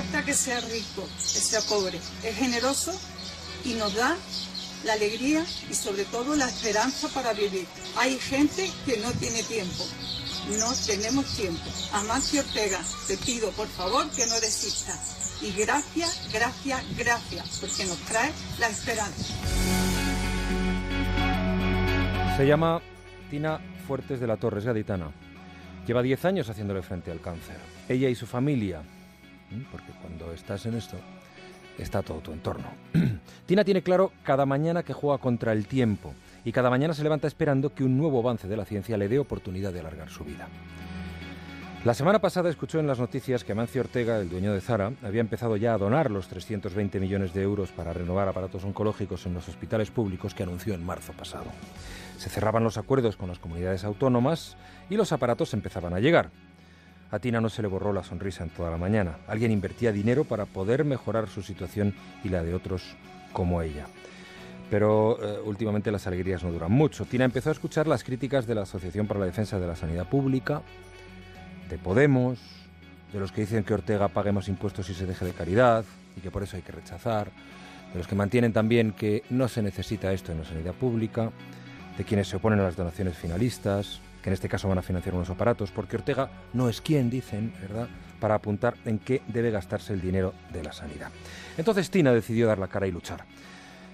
importa que sea rico, que sea pobre, es generoso y nos da la alegría y sobre todo la esperanza para vivir. Hay gente que no tiene tiempo, no tenemos tiempo. Amancio Ortega, te pido por favor que no desista. Y gracias, gracias, gracias, porque nos trae la esperanza. Se llama Tina Fuertes de la Torre, es gaditana. Lleva 10 años haciéndole frente al cáncer. Ella y su familia, porque cuando estás en esto, está todo tu entorno. Tina tiene claro cada mañana que juega contra el tiempo y cada mañana se levanta esperando que un nuevo avance de la ciencia le dé oportunidad de alargar su vida. La semana pasada escuchó en las noticias que Amancio Ortega, el dueño de Zara, había empezado ya a donar los 320 millones de euros para renovar aparatos oncológicos en los hospitales públicos que anunció en marzo pasado. Se cerraban los acuerdos con las comunidades autónomas y los aparatos empezaban a llegar. A Tina no se le borró la sonrisa en toda la mañana. Alguien invertía dinero para poder mejorar su situación y la de otros como ella. Pero eh, últimamente las alegrías no duran mucho. Tina empezó a escuchar las críticas de la Asociación para la Defensa de la Sanidad Pública, de Podemos, de los que dicen que Ortega pague más impuestos y se deje de caridad y que por eso hay que rechazar, de los que mantienen también que no se necesita esto en la sanidad pública, de quienes se oponen a las donaciones finalistas, que en este caso van a financiar unos aparatos, porque Ortega no es quien, dicen, ¿verdad?, para apuntar en qué debe gastarse el dinero de la sanidad. Entonces Tina decidió dar la cara y luchar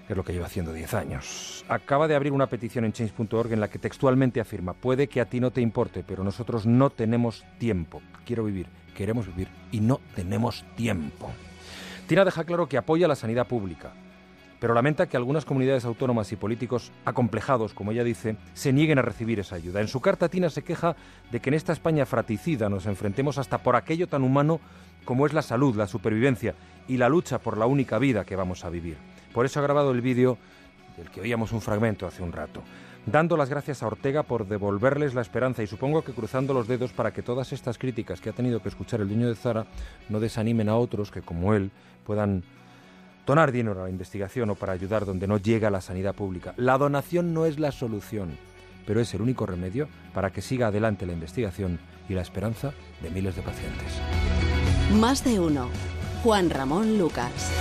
que es lo que lleva haciendo 10 años. Acaba de abrir una petición en change.org en la que textualmente afirma, puede que a ti no te importe, pero nosotros no tenemos tiempo. Quiero vivir, queremos vivir y no tenemos tiempo. Tina deja claro que apoya la sanidad pública, pero lamenta que algunas comunidades autónomas y políticos acomplejados, como ella dice, se nieguen a recibir esa ayuda. En su carta, Tina se queja de que en esta España fraticida nos enfrentemos hasta por aquello tan humano como es la salud, la supervivencia y la lucha por la única vida que vamos a vivir. Por eso ha grabado el vídeo del que oíamos un fragmento hace un rato, dando las gracias a Ortega por devolverles la esperanza y supongo que cruzando los dedos para que todas estas críticas que ha tenido que escuchar el dueño de Zara no desanimen a otros que, como él, puedan donar dinero a la investigación o para ayudar donde no llega la sanidad pública. La donación no es la solución, pero es el único remedio para que siga adelante la investigación y la esperanza de miles de pacientes. Más de uno. Juan Ramón Lucas.